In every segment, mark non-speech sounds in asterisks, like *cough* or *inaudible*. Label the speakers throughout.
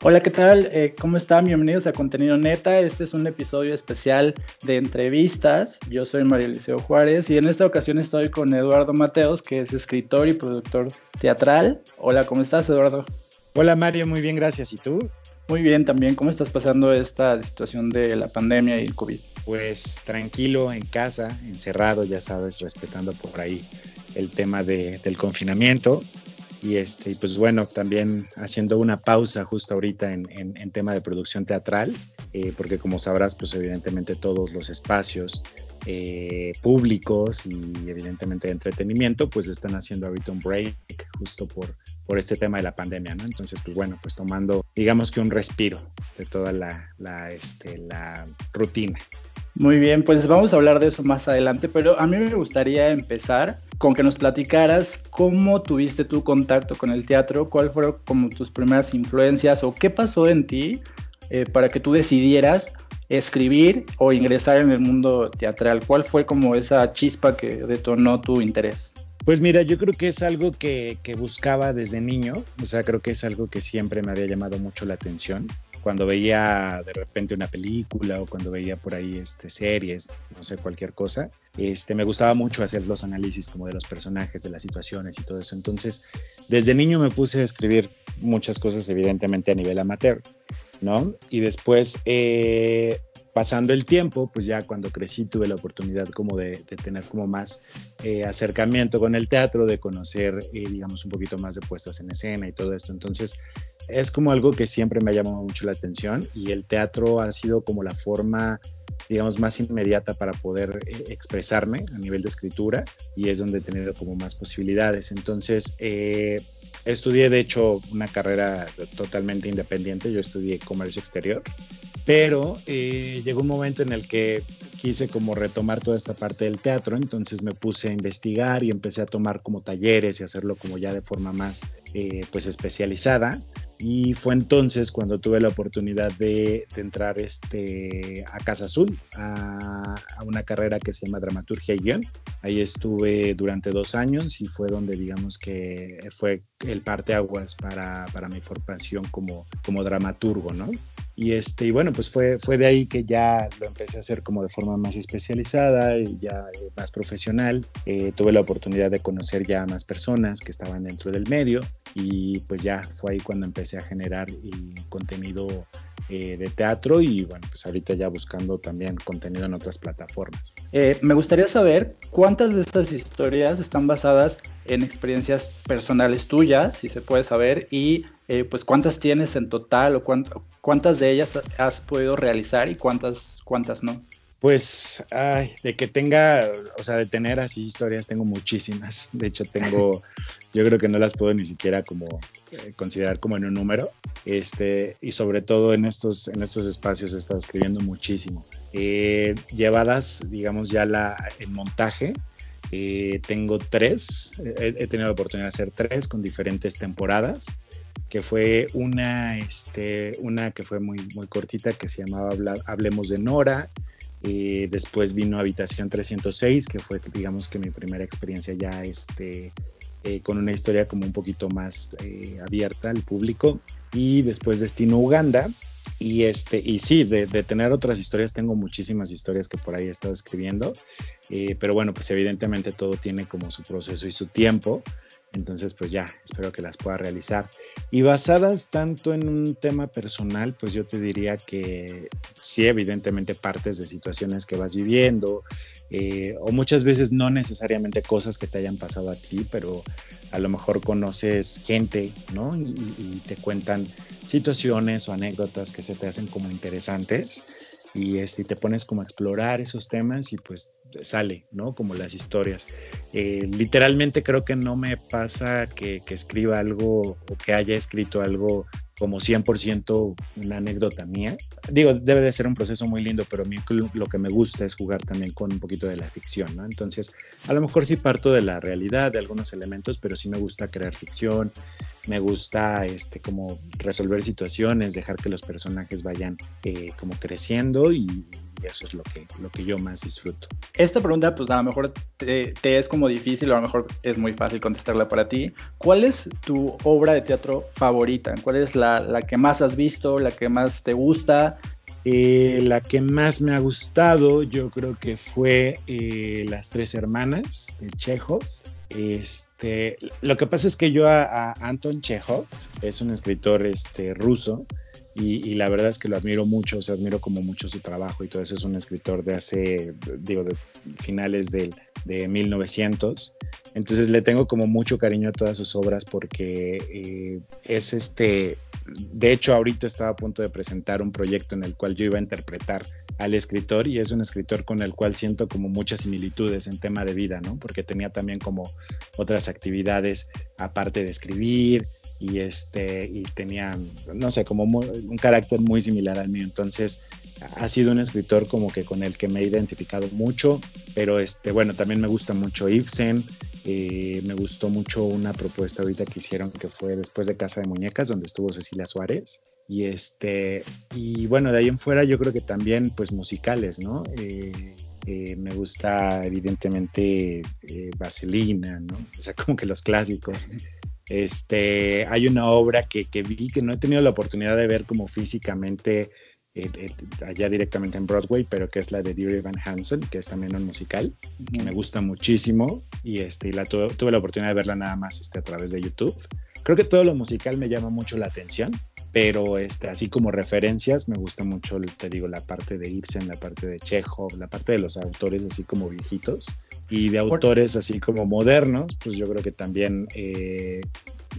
Speaker 1: Hola, ¿qué tal? Eh, ¿Cómo están? Bienvenidos a Contenido Neta. Este es un episodio especial de entrevistas. Yo soy María Eliseo Juárez y en esta ocasión estoy con Eduardo Mateos, que es escritor y productor teatral. Hola, ¿cómo estás, Eduardo?
Speaker 2: Hola, Mario, muy bien, gracias. ¿Y tú?
Speaker 1: Muy bien, también. ¿Cómo estás pasando esta situación de la pandemia y el COVID?
Speaker 2: Pues tranquilo, en casa, encerrado, ya sabes, respetando por ahí el tema del confinamiento y este pues bueno también haciendo una pausa justo ahorita en, en, tema de producción teatral eh, porque como sabrás pues evidentemente todos los espacios eh, públicos y evidentemente de entretenimiento pues están haciendo ahorita un break justo por, por este tema de la pandemia no entonces pues bueno pues tomando digamos que un respiro de toda la, la, este, la rutina.
Speaker 1: Muy bien, pues vamos a hablar de eso más adelante, pero a mí me gustaría empezar con que nos platicaras cómo tuviste tu contacto con el teatro, cuáles fueron como tus primeras influencias o qué pasó en ti eh, para que tú decidieras escribir o ingresar en el mundo teatral. ¿Cuál fue como esa chispa que detonó tu interés?
Speaker 2: Pues mira, yo creo que es algo que, buscaba desde niño, o sea, creo que es algo que siempre me había llamado mucho la atención. Cuando veía de repente una película o cuando veía por ahí este, series, no sé, cualquier cosa, este, me gustaba mucho hacer los análisis como de los personajes, de las situaciones y todo eso. Entonces, desde niño me puse a escribir muchas cosas, evidentemente a nivel amateur, ¿no? Y después, eh, pasando el tiempo, pues ya cuando crecí tuve la oportunidad como de, tener como más eh, acercamiento con el teatro, de conocer, eh, digamos, un poquito más de puestas en escena y todo esto. Entonces, es como algo que siempre me ha llamado mucho la atención y el teatro ha sido como la forma digamos, más inmediata para poder eh, expresarme a nivel de escritura y es donde he tenido como más posibilidades. Entonces, estudié de hecho una carrera totalmente independiente, yo estudié comercio exterior pero eh, llegó un momento en el que quise como retomar toda esta parte del teatro, entonces me puse a investigar y empecé a tomar como talleres y hacerlo como ya de forma más eh, pues especializada. Y fue entonces cuando tuve la oportunidad de, entrar este, a Casa Azul, a, una carrera que se llama Dramaturgia y Guión. Ahí estuve durante dos años y fue donde digamos que fue el parteaguas para, para mi formación como, como dramaturgo, ¿no? Y, este, y bueno, pues fue, fue de ahí que ya lo empecé a hacer como de forma más especializada y ya eh, más profesional. Eh, tuve la oportunidad de conocer ya más personas que estaban dentro del medio y pues ya fue ahí cuando empecé a generar contenido eh, de teatro y bueno, pues ahorita ya buscando también contenido en otras plataformas.
Speaker 1: me gustaría saber cuántas de estas historias están basadas en experiencias personales tuyas, si se puede saber, y pues cuántas tienes en total o cuánto, ¿Cuántas de ellas has podido realizar y cuántas, cuántas no?
Speaker 2: Pues, ay, de que tenga, o sea, de tener así historias, tengo muchísimas. De hecho, tengo, *laughs* yo creo que no las puedo ni siquiera como eh, considerar como en un número. Este, y sobre todo en estos, en estos espacios he estado escribiendo muchísimo. Eh, llevadas, digamos, ya la, en montaje, eh, tengo tres, he, he, tenido la oportunidad de hacer tres con diferentes temporadas que fue una, este, una que fue muy, muy cortita que se llamaba Hablemos de Nora. Y después vino Habitación 306, que fue, digamos que mi primera experiencia ya este, eh, con una historia como un poquito más eh, abierta al público. Y después Destino Uganda. Y, este, y sí, de, tener otras historias, tengo muchísimas historias que por ahí he estado escribiendo. Eh, pero bueno, pues evidentemente todo tiene como su proceso y su tiempo. Entonces, pues ya, espero que las pueda realizar. Y basadas tanto en un tema personal, pues yo te diría que sí, evidentemente partes de situaciones que vas viviendo, eh, o muchas veces no necesariamente cosas que te hayan pasado a ti, pero a lo mejor conoces gente, ¿no? Y, y te cuentan situaciones o anécdotas que se te hacen como interesantes y este, te pones como a explorar esos temas y pues sale, ¿no? Como las historias. Eh, literalmente creo que no me pasa que, que, escriba algo o que haya escrito algo como 100% una anécdota mía. Digo, debe de ser un proceso muy lindo, pero a mí lo que me gusta es jugar también con un poquito de la ficción, ¿no? Entonces, a lo mejor sí parto de la realidad, de algunos elementos, pero sí me gusta crear ficción, me gusta este como resolver situaciones, dejar que los personajes vayan eh, como creciendo y, eso es lo que, lo que yo más disfruto.
Speaker 1: Esta pregunta pues a lo mejor te, es como difícil o a lo mejor es muy fácil contestarla para ti. ¿Cuál es tu obra de teatro favorita? ¿Cuál es la, la que más has visto, la que más te gusta?
Speaker 2: Eh, la que más me ha gustado yo creo que fue eh, Las Tres Hermanas de Chekhov. Este, lo que pasa es que yo a, Anton Chekhov, es un escritor este, ruso, y, la verdad es que lo admiro mucho, o sea, admiro como mucho su trabajo y todo eso. Es un escritor de hace, digo, de finales de, de 1900. Entonces le tengo como mucho cariño a todas sus obras porque eh, es este, de hecho ahorita estaba a punto de presentar un proyecto en el cual yo iba a interpretar al escritor y es un escritor con el cual siento como muchas similitudes en tema de vida, ¿no? Porque tenía también como otras actividades aparte de escribir, y este y tenía no sé como un carácter muy similar al mío entonces ha sido un escritor como que con el que me he identificado mucho pero este bueno también me gusta mucho Ibsen eh, me gustó mucho una propuesta ahorita que hicieron que fue después de Casa de Muñecas donde estuvo Cecilia Suárez y este y bueno de ahí en fuera yo creo que también pues musicales no eh, eh, me gusta evidentemente Vaselina, ¿no? O sea, como que los clásicos. Este, hay una obra que, vi que no he tenido la oportunidad de ver como físicamente eh, eh, allá directamente en Broadway, pero que es la de Dear Van Hansen, que es también un musical, que me gusta muchísimo y, este, la tuve la oportunidad de verla nada más este, a través de YouTube. Creo que todo lo musical me llama mucho la atención, pero este, así como referencias me gusta mucho, te digo, la parte de Ibsen, la parte de Chekhov, la parte de los autores así como viejitos y de autores así como modernos, pues yo creo que también eh,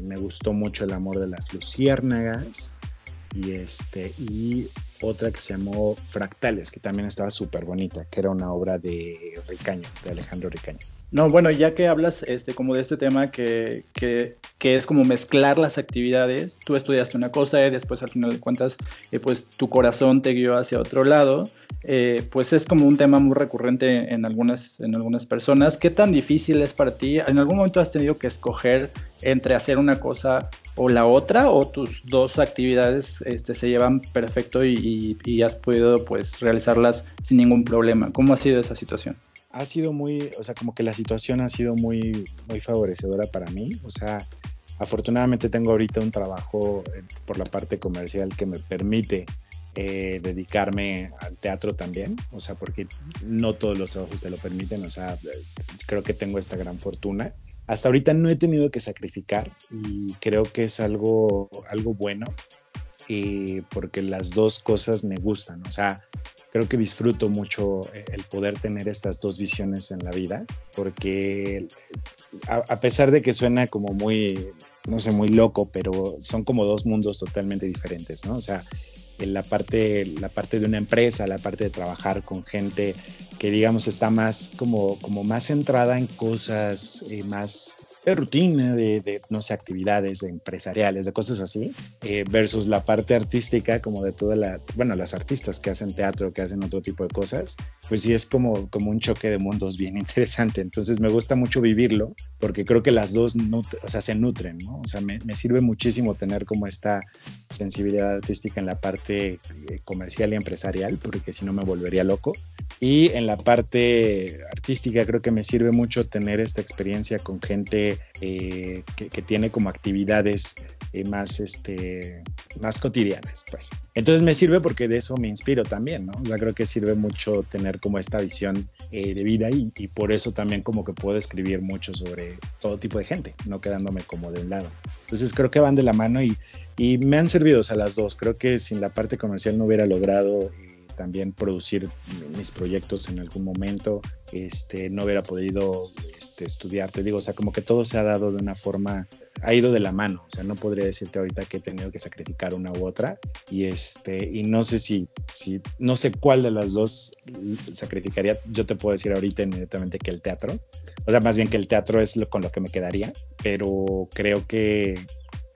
Speaker 2: me gustó mucho El amor de las luciérnagas y este y otra que se llamó Fractales, que también estaba súper bonita, que era una obra de Ricaño, de Alejandro Ricaño.
Speaker 1: No, bueno, ya que hablas este, como de este tema que, que, que, es como mezclar las actividades, tú estudiaste una cosa y después al final de cuentas, eh, pues tu corazón te guió hacia otro lado, eh, pues es como un tema muy recurrente en algunas, en algunas personas. ¿Qué tan difícil es para ti? ¿En algún momento has tenido que escoger entre hacer una cosa o la otra o tus dos actividades este, se llevan perfecto y, y has podido pues realizarlas sin ningún problema? ¿Cómo ha sido esa situación?
Speaker 2: ha sido muy, o sea, como que la situación ha sido muy, muy favorecedora para mí. O sea, afortunadamente tengo ahorita un trabajo eh, por la parte comercial que me permite eh, dedicarme al teatro también, o sea, porque no todos los trabajos te lo permiten, o sea, creo que tengo esta gran fortuna. Hasta ahorita no he tenido que sacrificar y creo que es algo, algo bueno, eh, porque las dos cosas me gustan, o sea, creo que disfruto mucho eh, el poder tener estas dos visiones en la vida, porque a, pesar de que suena como muy, no sé, muy loco, pero son como dos mundos totalmente diferentes, ¿no? O sea, la parte, la parte de una empresa, la parte de trabajar con gente que digamos está más como, como más centrada en cosas eh, más de rutina, de, no sé, actividades empresariales, de cosas así, eh, versus la parte artística, como de toda la, bueno, las artistas que hacen teatro, que hacen otro tipo de cosas, pues sí es como, como un choque de mundos bien *laughs* interesante. Entonces me gusta mucho vivirlo, porque creo que las dos, o sea, se nutren, ¿no? O sea, me, me sirve muchísimo tener como esta sensibilidad artística en la parte eh, comercial y empresarial, porque si no me volvería loco. Y en la parte artística creo que me sirve mucho tener esta experiencia con gente eh, que, tiene como actividades eh, más, este, más cotidianas, pues. Entonces me sirve porque de eso me inspiro también, ¿no? O sea, creo que sirve mucho tener como esta visión eh, de vida y, y, por eso también como que puedo escribir mucho sobre todo tipo de gente, no quedándome como de un lado. Entonces creo que van de la mano y, y me han servido a las dos. Creo que sin la parte comercial no hubiera logrado también producir mis proyectos en algún momento, este, no hubiera podido este, estudiar, te digo, o sea, como que todo se ha dado de una forma, ha ido de la mano, o sea, no podría decirte ahorita que he tenido que sacrificar una u otra, y este, y no sé si, si, no sé cuál de las dos sacrificaría, yo te puedo decir ahorita inmediatamente que el teatro, o sea, más bien que el teatro es lo, con lo que me quedaría, pero creo que,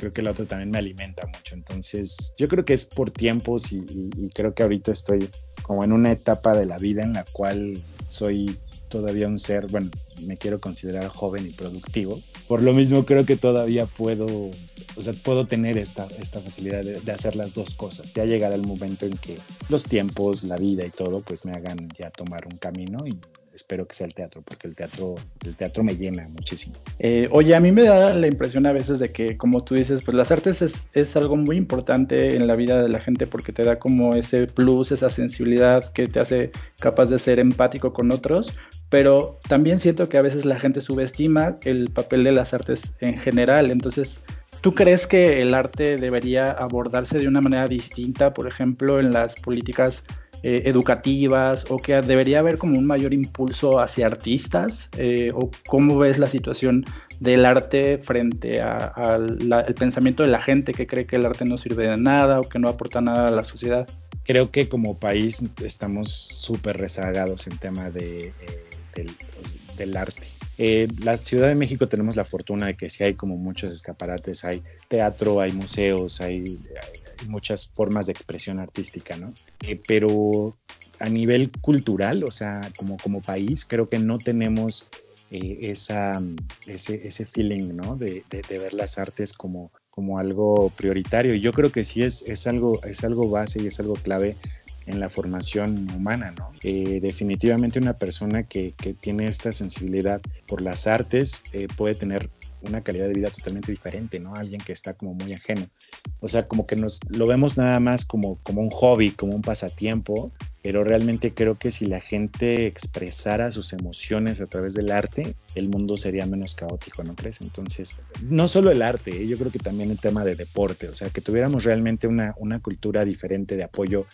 Speaker 2: creo que la otra también me alimenta mucho. Entonces, yo creo que es por tiempos y, creo que ahorita estoy como en una etapa de la vida en la cual soy todavía un ser, bueno, me quiero considerar joven y productivo. Por lo mismo creo que todavía puedo, o sea, puedo tener esta, esta facilidad de, de hacer las dos cosas. Ya llegará el momento en que los tiempos, la vida y todo, pues me hagan ya tomar un camino y espero que sea el teatro, porque el teatro, el teatro me llena muchísimo.
Speaker 1: Eh, oye, a mí me da la impresión a veces de que, como tú dices, pues las artes es, es, algo muy importante en la vida de la gente porque te da como ese plus, esa sensibilidad que te hace capaz de ser empático con otros, pero también siento que a veces la gente subestima el papel de las artes en general, entonces... ¿Tú crees que el arte debería abordarse de una manera distinta, por ejemplo, en las políticas eh, educativas o que debería haber como un mayor impulso hacia artistas eh, o cómo ves la situación del arte frente al pensamiento de la gente que cree que el arte no sirve de nada o que no aporta nada a la sociedad.
Speaker 2: Creo que como país estamos súper rezagados en tema de, eh, del, pues, del arte. Eh, la Ciudad de México tenemos la fortuna de que sí hay como muchos escaparates, hay teatro, hay museos, hay muchas formas de expresión artística, ¿no? Eh, pero a nivel cultural, o sea, como, como país, creo que no tenemos eh, esa, ese, ese, feeling, ¿no? De, de, de, ver las artes como, como algo prioritario. Yo creo que sí es, es, algo, es algo base y es algo clave en la formación humana, ¿no? Eh, definitivamente una persona que, que, tiene esta sensibilidad por las artes eh, puede tener una calidad de vida totalmente diferente, ¿no? Alguien que está como muy ajeno. O sea, como que nos lo vemos nada más como, como un hobby, como un pasatiempo, pero realmente creo que si la gente expresara sus emociones a través del arte, el mundo sería menos caótico, ¿no crees? Entonces, no solo el arte, ¿eh? yo creo que también el tema de deporte, o sea, que tuviéramos realmente una, una cultura diferente de apoyo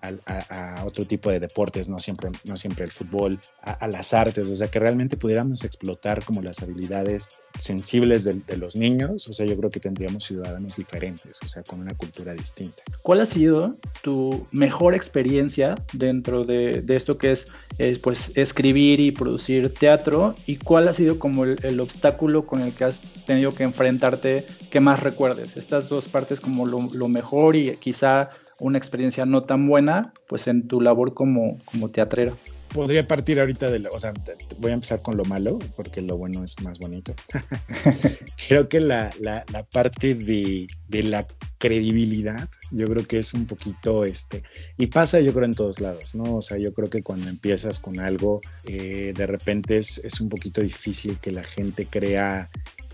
Speaker 2: a, a, otro tipo de deportes, no siempre, no siempre el fútbol, a, a, las artes, o sea, que realmente pudiéramos explotar como las habilidades sensibles de, de, los niños, o sea, yo creo que tendríamos ciudadanos diferentes, o sea, con una cultura distinta.
Speaker 1: ¿Cuál ha sido tu mejor experiencia dentro de, de esto que es eh, pues escribir y producir teatro y cuál ha sido como el, el, obstáculo con el que has tenido que enfrentarte que más recuerdes? Estas dos partes como lo, lo mejor y quizá una experiencia no tan buena, pues en tu labor como, como teatrero.
Speaker 2: Podría partir ahorita de, la, o sea, voy a empezar con lo malo, porque lo bueno es más bonito. *laughs* creo que la, la, la parte de, de, la credibilidad, yo creo que es un poquito, este, y pasa yo creo en todos lados, ¿no? O sea, yo creo que cuando empiezas con algo, eh, de repente es, es un poquito difícil que la gente crea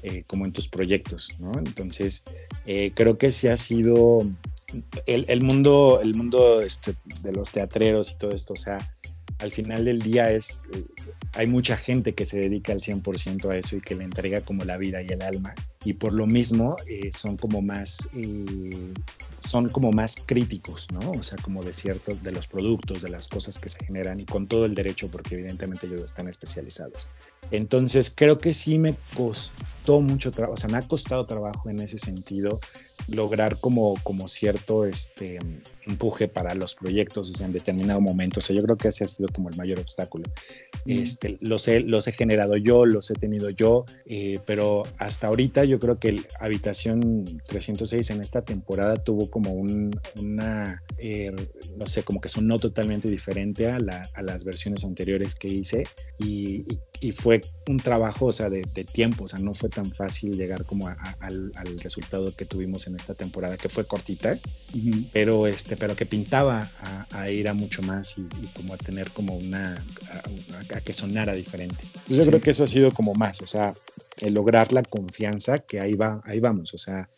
Speaker 2: eh, como en tus proyectos, ¿no? Entonces, eh, creo que sí ha sido el, mundo, el mundo este, de los teatreros y todo esto, o sea, al final del día es, eh, hay mucha gente que se dedica al 100% a eso y que le entrega como la vida y el alma. Y por lo mismo eh, son como más eh, son como más críticos, ¿no? O sea, como de ciertos de los productos, de las cosas que se generan y con todo el derecho porque evidentemente ellos están especializados. Entonces, creo que sí me costó mucho trabajo, o sea, me ha costado trabajo en ese sentido lograr como, como cierto este, empuje para los proyectos o sea, en determinado momento. O sea, yo creo que ese ha sido como el mayor obstáculo. Mm. Este, los, he, los he generado yo, los he tenido yo, eh, pero hasta ahorita yo creo que el Habitación 306 en esta temporada tuvo como un, una, eh, no sé, como que sonó totalmente diferente a, la, a las versiones anteriores que hice y, y, y, fue un trabajo, o sea, de, de, tiempo, o sea, no fue tan fácil llegar como a, a, al, al resultado que tuvimos en esta temporada, que fue cortita, uh -huh. pero, este, pero que pintaba a, ir a mucho más y, y como a tener como una, a, que sonara diferente. Entonces yo creo que eso ha sido como más, o sea, el lograr la confianza que ahí va, ahí vamos, o sea,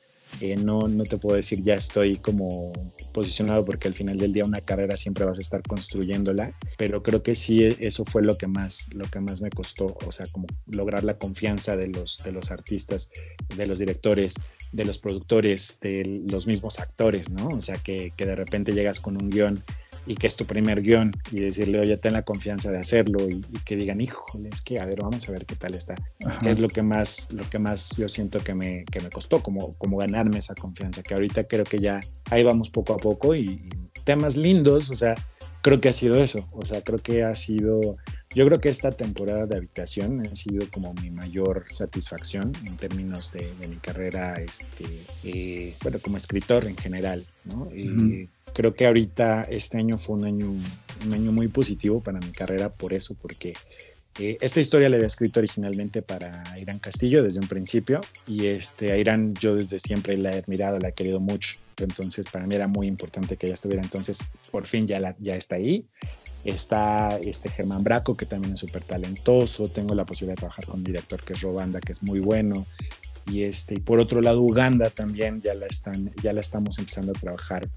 Speaker 2: eh, no, no te puedo decir ya estoy como posicionado porque al final del día una carrera siempre vas a estar construyéndola, pero creo que sí eso fue lo que más, lo que más me costó, o sea, como lograr la confianza de los, de los artistas, de los directores, de los productores, de los mismos actores, ¿no? O sea, que, que de repente llegas con un guion y que es tu primer guion y decirle, oye, ten la confianza de hacerlo y, y, que digan, híjole, es que, a ver, vamos a ver qué tal está. Ajá. Es lo que más, lo que más yo siento que me, que me costó, como, como ganarme esa confianza, que ahorita creo que ya ahí vamos poco a poco y, y temas lindos, o sea, creo que ha sido eso, o sea, creo que ha sido, yo creo que esta temporada de habitación ha sido como mi mayor satisfacción en términos de, de mi carrera, este, eh, bueno, como escritor en general, ¿no? Uh -huh. eh, creo que ahorita este año fue un año, un año muy positivo para mi carrera por eso, porque Eh, esta historia la había escrito originalmente para Irán Castillo desde un principio y este, a Irán yo desde siempre la he admirado, la he querido mucho. Entonces para mí era muy importante que ella estuviera. Entonces por fin ya, la, ya está ahí. Está este Germán Braco, que también es súper talentoso. Tengo la posibilidad de trabajar con un director que es Robanda, que es muy bueno. Y, este, y por otro lado, Uganda también ya la, están, ya la estamos empezando a trabajar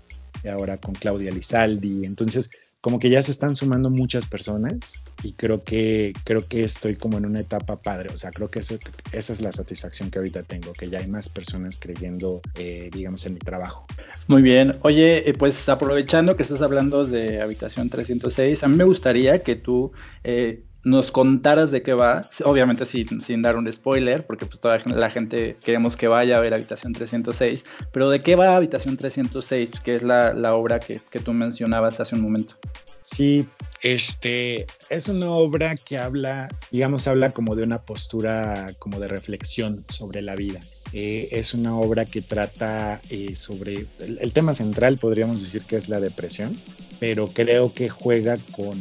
Speaker 2: ahora con Claudia Lizaldi. Entonces, como que ya se están sumando muchas personas y creo que creo que estoy como en una etapa padre, o sea, creo que esa es la satisfacción que ahorita tengo, que ya hay más personas creyendo, eh, digamos, en mi trabajo.
Speaker 1: Muy bien, oye, eh, pues aprovechando que estás hablando de Habitación 306, a mí me gustaría que tú eh, nos contaras de qué va, obviamente sin, sin, dar un spoiler, porque pues toda la gente queremos que vaya a ver Habitación 306, pero de qué va Habitación 306, que es la, obra que, tú mencionabas hace un momento.
Speaker 2: Sí, este es una obra que habla, digamos, habla como de una postura como de reflexión sobre la vida. Eh, es una obra que trata eh, sobre el tema central, podríamos decir que es la depresión, pero creo que juega con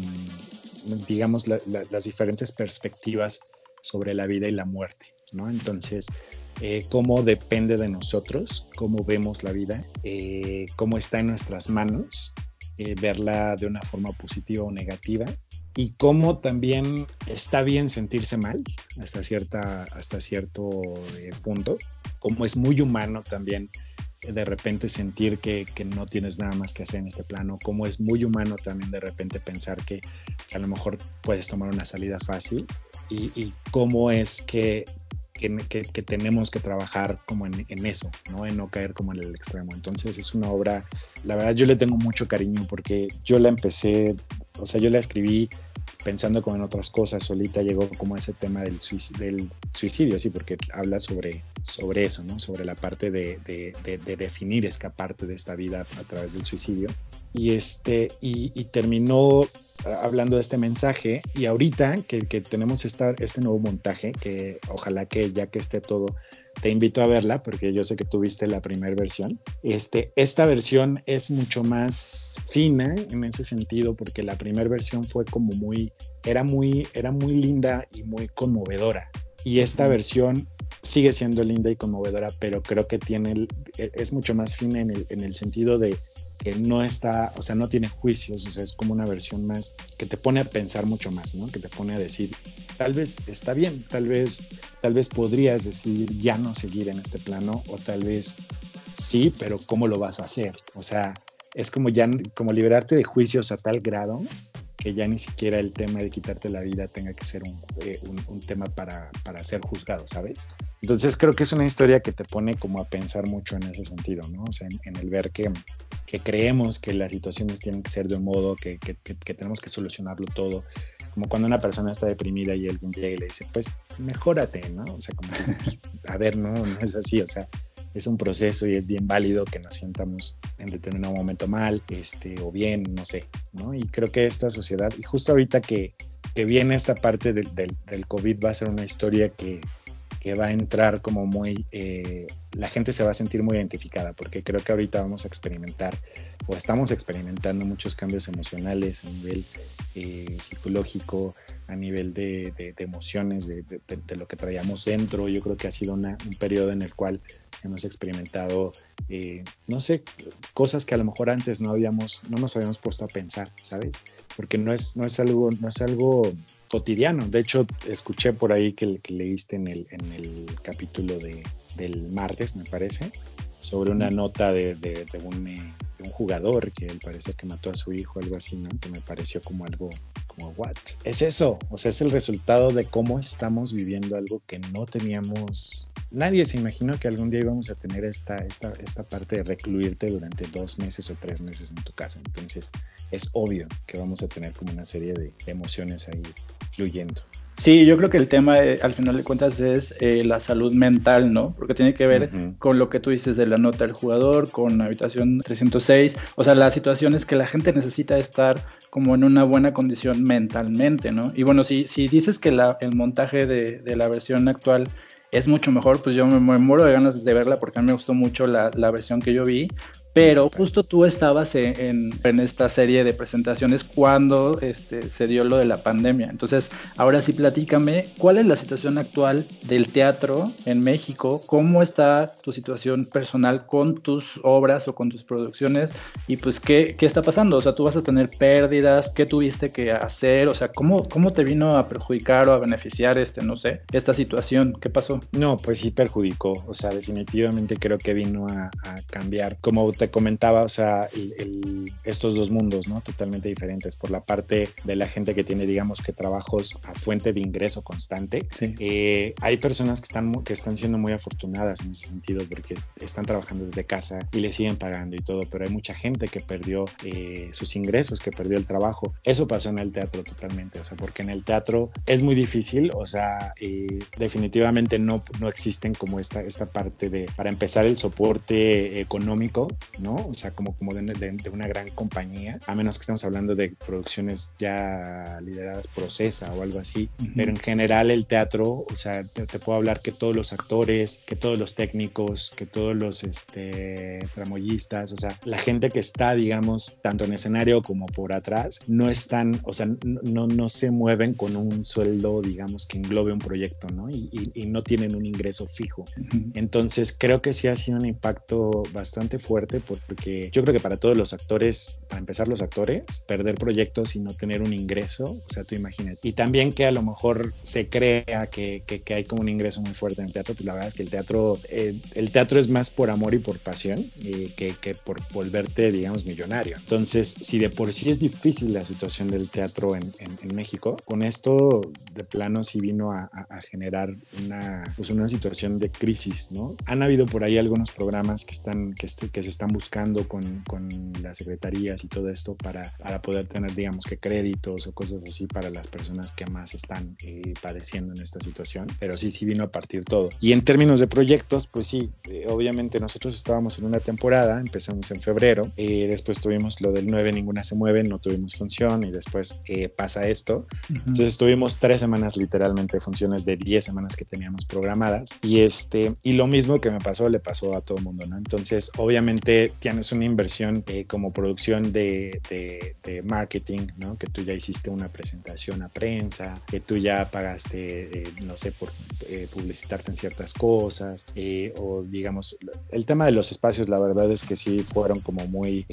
Speaker 2: digamos, las diferentes perspectivas sobre la vida y la muerte, ¿no? Entonces, eh, cómo depende de nosotros, cómo vemos la vida, eh, cómo está en nuestras manos, eh, verla de una forma positiva o negativa, y cómo también está bien sentirse mal hasta, cierta, hasta cierto punto, como es muy humano también de repente sentir que, no tienes nada más que hacer en este plano, como es muy humano también de repente pensar que, a lo mejor puedes tomar una salida fácil y, cómo es que, que, tenemos que trabajar como en, en, eso, ¿no? En no caer como en el extremo. Entonces es una obra, la verdad yo le tengo mucho cariño porque yo la empecé, o sea, yo la escribí pensando como en otras cosas, solita llegó como ese tema del suicidio, del suicidio, sí, porque habla sobre, sobre eso, ¿no? Sobre la parte de, de, de, definir escaparte de esta vida a través del suicidio. Y, este, y, y terminó hablando de este mensaje y ahorita que, que tenemos esta, este nuevo montaje, que ojalá que ya que esté todo, te invito a verla porque yo sé que tuviste la primera versión. Este, esta versión es mucho más fina en ese sentido porque la primera versión fue como muy, era muy, era muy linda y muy conmovedora. Y esta versión sigue siendo linda y conmovedora, pero creo que tiene, es mucho más fina en el, en el sentido de que no está, o sea, no tiene juicios, o sea, es como una versión más que te pone a pensar mucho más, ¿no? Que te pone a decir, tal vez está bien, tal vez, tal vez podrías decir ya no seguir en este plano, o tal vez sí, pero ¿cómo lo vas a hacer? O sea, es como ya, como liberarte de juicios a tal grado que ya ni siquiera el tema de quitarte la vida tenga que ser un, eh, un, tema para, para, ser juzgado, ¿sabes? Entonces creo que es una historia que te pone como a pensar mucho en ese sentido, ¿no? O sea, en, el ver que, que, creemos que las situaciones tienen que ser de un modo, que, que, que, tenemos que solucionarlo todo. Como cuando una persona está deprimida y alguien llega y le dice, pues mejórate, ¿no? O sea, como que, *laughs* a ver, no, no es así, o sea, es un proceso y es bien válido que nos sientamos en determinado momento mal, este, o bien, no sé, ¿no? Y creo que esta sociedad, y justo ahorita que, que viene esta parte del, del, del COVID, va a ser una historia que, va a entrar como muy, eh, la gente se va a sentir muy identificada, porque creo que ahorita vamos a experimentar o estamos experimentando muchos cambios emocionales a nivel eh, psicológico, a nivel de, de, emociones, de, de, lo que traíamos dentro. Yo creo que ha sido una, un periodo en el cual hemos experimentado, eh, no sé, cosas que a lo mejor antes no habíamos, no nos habíamos puesto a pensar, ¿sabes? Porque no es, no es algo, no es algo cotidiano. De hecho, escuché por ahí que, que leíste en el, en el capítulo de, del martes, me parece, sobre una nota de, de, de, un, eh, un, jugador que él parece que mató a su hijo, algo así, ¿no? Que me pareció como algo, como, ¿what? Es eso, o sea, es el resultado de cómo estamos viviendo algo que no teníamos nadie se imaginó que algún día íbamos a tener esta, esta, esta parte de recluirte durante dos meses o tres meses en tu casa. Entonces es obvio que vamos a tener como una serie de emociones ahí fluyendo.
Speaker 1: Sí, yo creo que el tema eh, al final de cuentas es eh, la salud mental, ¿no? Porque tiene que ver con lo que tú dices de la nota del jugador, con habitación 306, o sea, la situación es que la gente necesita estar como en una buena condición mentalmente, ¿no? Y bueno, si, si dices que la, el montaje de, de la versión actual es mucho mejor, pues yo me, muero de ganas de verla porque a mí me gustó mucho la, versión que yo vi. Pero justo tú estabas en, esta serie de presentaciones cuando este, se dio lo de la pandemia. Entonces, ahora sí platícame, ¿cuál es la situación actual del teatro en México? ¿Cómo está tu situación personal con tus obras o con tus producciones? Y pues, ¿qué, qué está pasando? O sea, tú vas a tener pérdidas, ¿qué tuviste que hacer? O sea, ¿cómo, cómo te vino a perjudicar o a beneficiar este, no sé, esta situación? ¿Qué pasó?
Speaker 2: No, pues sí perjudicó. O sea, definitivamente creo que vino a, cambiar. Como te comentaba, o sea, estos dos mundos, ¿no? Totalmente diferentes. Por la parte de la gente que tiene, digamos, que trabajos a fuente de ingreso constante. Eh, hay personas que están, que están siendo muy afortunadas en ese sentido porque están trabajando desde casa y le siguen pagando y todo, pero hay mucha gente que perdió eh, sus ingresos, que perdió el trabajo. Eso pasó en el teatro totalmente, o sea, porque en el teatro es muy difícil, o sea, eh, definitivamente no, no existen como esta, esta parte de, para empezar, el soporte económico, ¿no? O sea, como, como de, una gran compañía, a menos que estemos hablando de producciones ya lideradas por CESA o algo así, pero en general el teatro, o sea, te, puedo hablar que todos los actores, que todos los técnicos, que todos los este, tramoyistas, o sea, la gente que está, digamos, tanto en escenario como por atrás, no están, o sea, no, no se mueven con un sueldo, digamos, que englobe un proyecto, ¿no? Y, no tienen un ingreso fijo. Entonces, creo que sí ha sido un impacto bastante fuerte porque yo creo que para todos los actores, para empezar los actores, perder proyectos y no tener un ingreso, o sea, tú imagínate. Y también que a lo mejor se crea que, que, hay como un ingreso muy fuerte en el teatro, pues la verdad es que el teatro, eh, el teatro es más por amor y por pasión eh, que, que por volverte, digamos, millonario. Entonces, si de por sí es difícil la situación del teatro en, en, México, con esto de plano sí vino a, a, generar una, pues una situación de crisis, ¿no? Han habido por ahí algunos programas que están, que, que se están buscando con, con, las secretarías y todo esto para, para poder tener, digamos, que créditos o cosas así para las personas que más están eh, padeciendo en esta situación, pero sí, sí vino a partir todo. Y en términos de proyectos, pues sí, eh, obviamente nosotros estábamos en una temporada, empezamos en febrero, eh, después tuvimos lo del 9, ninguna se mueve, no tuvimos función y después pasa esto. Entonces tuvimos tres semanas literalmente de funciones de 10 semanas que teníamos programadas y este, y lo mismo que me pasó le pasó a todo el mundo, ¿no? Entonces, obviamente tienes una inversión como producción de, de, marketing, ¿no? Que tú ya hiciste una presentación a prensa, que tú ya pagaste, eh, no sé, por eh, publicitarte en ciertas cosas, eh, o digamos, el tema de los espacios, la verdad es que sí fueron como muy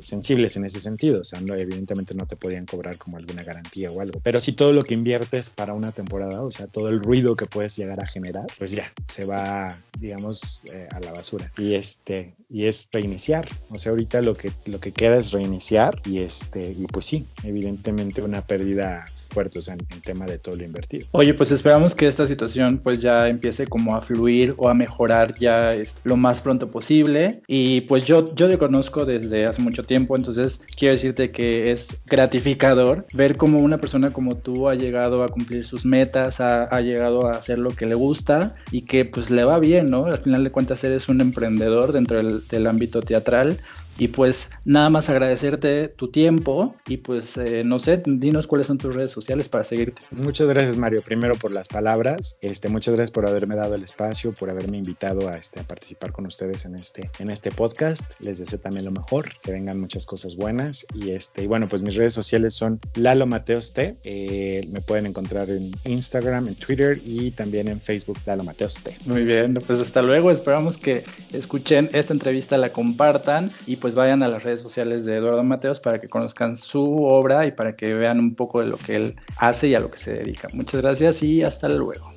Speaker 2: sensibles en ese sentido, o sea, no, evidentemente no te podían cobrar como alguna garantía o algo, pero si todo lo que inviertes para una temporada, o sea, todo el ruido que puedes llegar a generar, pues ya, se va, digamos, a la basura. Y este, y es reiniciar, o sea, ahorita lo que, lo que queda es reiniciar y este, y pues sí, evidentemente una pérdida fuertes en, el tema de todo lo invertido.
Speaker 1: Oye, pues esperamos que esta situación pues ya empiece como a fluir o a mejorar ya lo más pronto posible. Y pues yo, yo te conozco desde hace mucho tiempo, entonces quiero decirte que es gratificador ver cómo una persona como tú ha llegado a cumplir sus metas, ha, ha llegado a hacer lo que le gusta y que pues le va bien, ¿no? Al final de cuentas eres un emprendedor dentro del, del ámbito teatral y pues nada más agradecerte tu tiempo y pues eh, no sé, dinos cuáles son tus redes sociales para seguirte.
Speaker 2: Muchas gracias Mario, primero por las palabras, este, muchas gracias por haberme dado el espacio, por haberme invitado a, este, a participar con ustedes en este, en este podcast. Les deseo también lo mejor, que vengan muchas cosas buenas y este, y bueno, pues mis redes sociales son Lalo Mateos T, eh, me pueden encontrar en Instagram, en Twitter y también en Facebook Lalo Mateos T.
Speaker 1: Muy bien, pues hasta luego, esperamos que escuchen esta entrevista, la compartan y pues pues vayan a las redes sociales de Eduardo Mateos para que conozcan su obra y para que vean un poco de lo que él hace y a lo que se dedica. Muchas gracias y hasta luego.